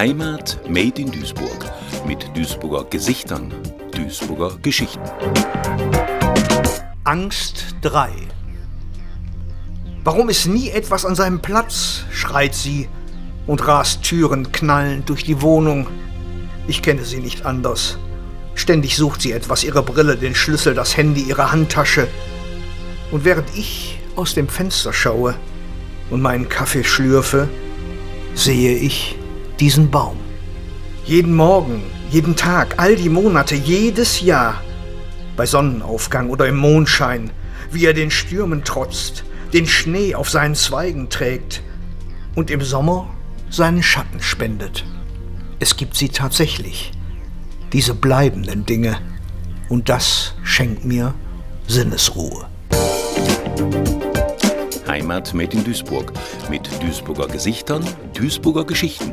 Heimat Made in Duisburg mit Duisburger Gesichtern, Duisburger Geschichten. Angst 3 Warum ist nie etwas an seinem Platz? schreit sie und rast Türen knallend durch die Wohnung. Ich kenne sie nicht anders. Ständig sucht sie etwas, ihre Brille, den Schlüssel, das Handy, ihre Handtasche. Und während ich aus dem Fenster schaue und meinen Kaffee schlürfe, sehe ich diesen Baum. Jeden Morgen, jeden Tag, all die Monate, jedes Jahr, bei Sonnenaufgang oder im Mondschein, wie er den Stürmen trotzt, den Schnee auf seinen Zweigen trägt und im Sommer seinen Schatten spendet. Es gibt sie tatsächlich, diese bleibenden Dinge, und das schenkt mir Sinnesruhe. Heimat Made in Duisburg mit Duisburger Gesichtern, Duisburger Geschichten.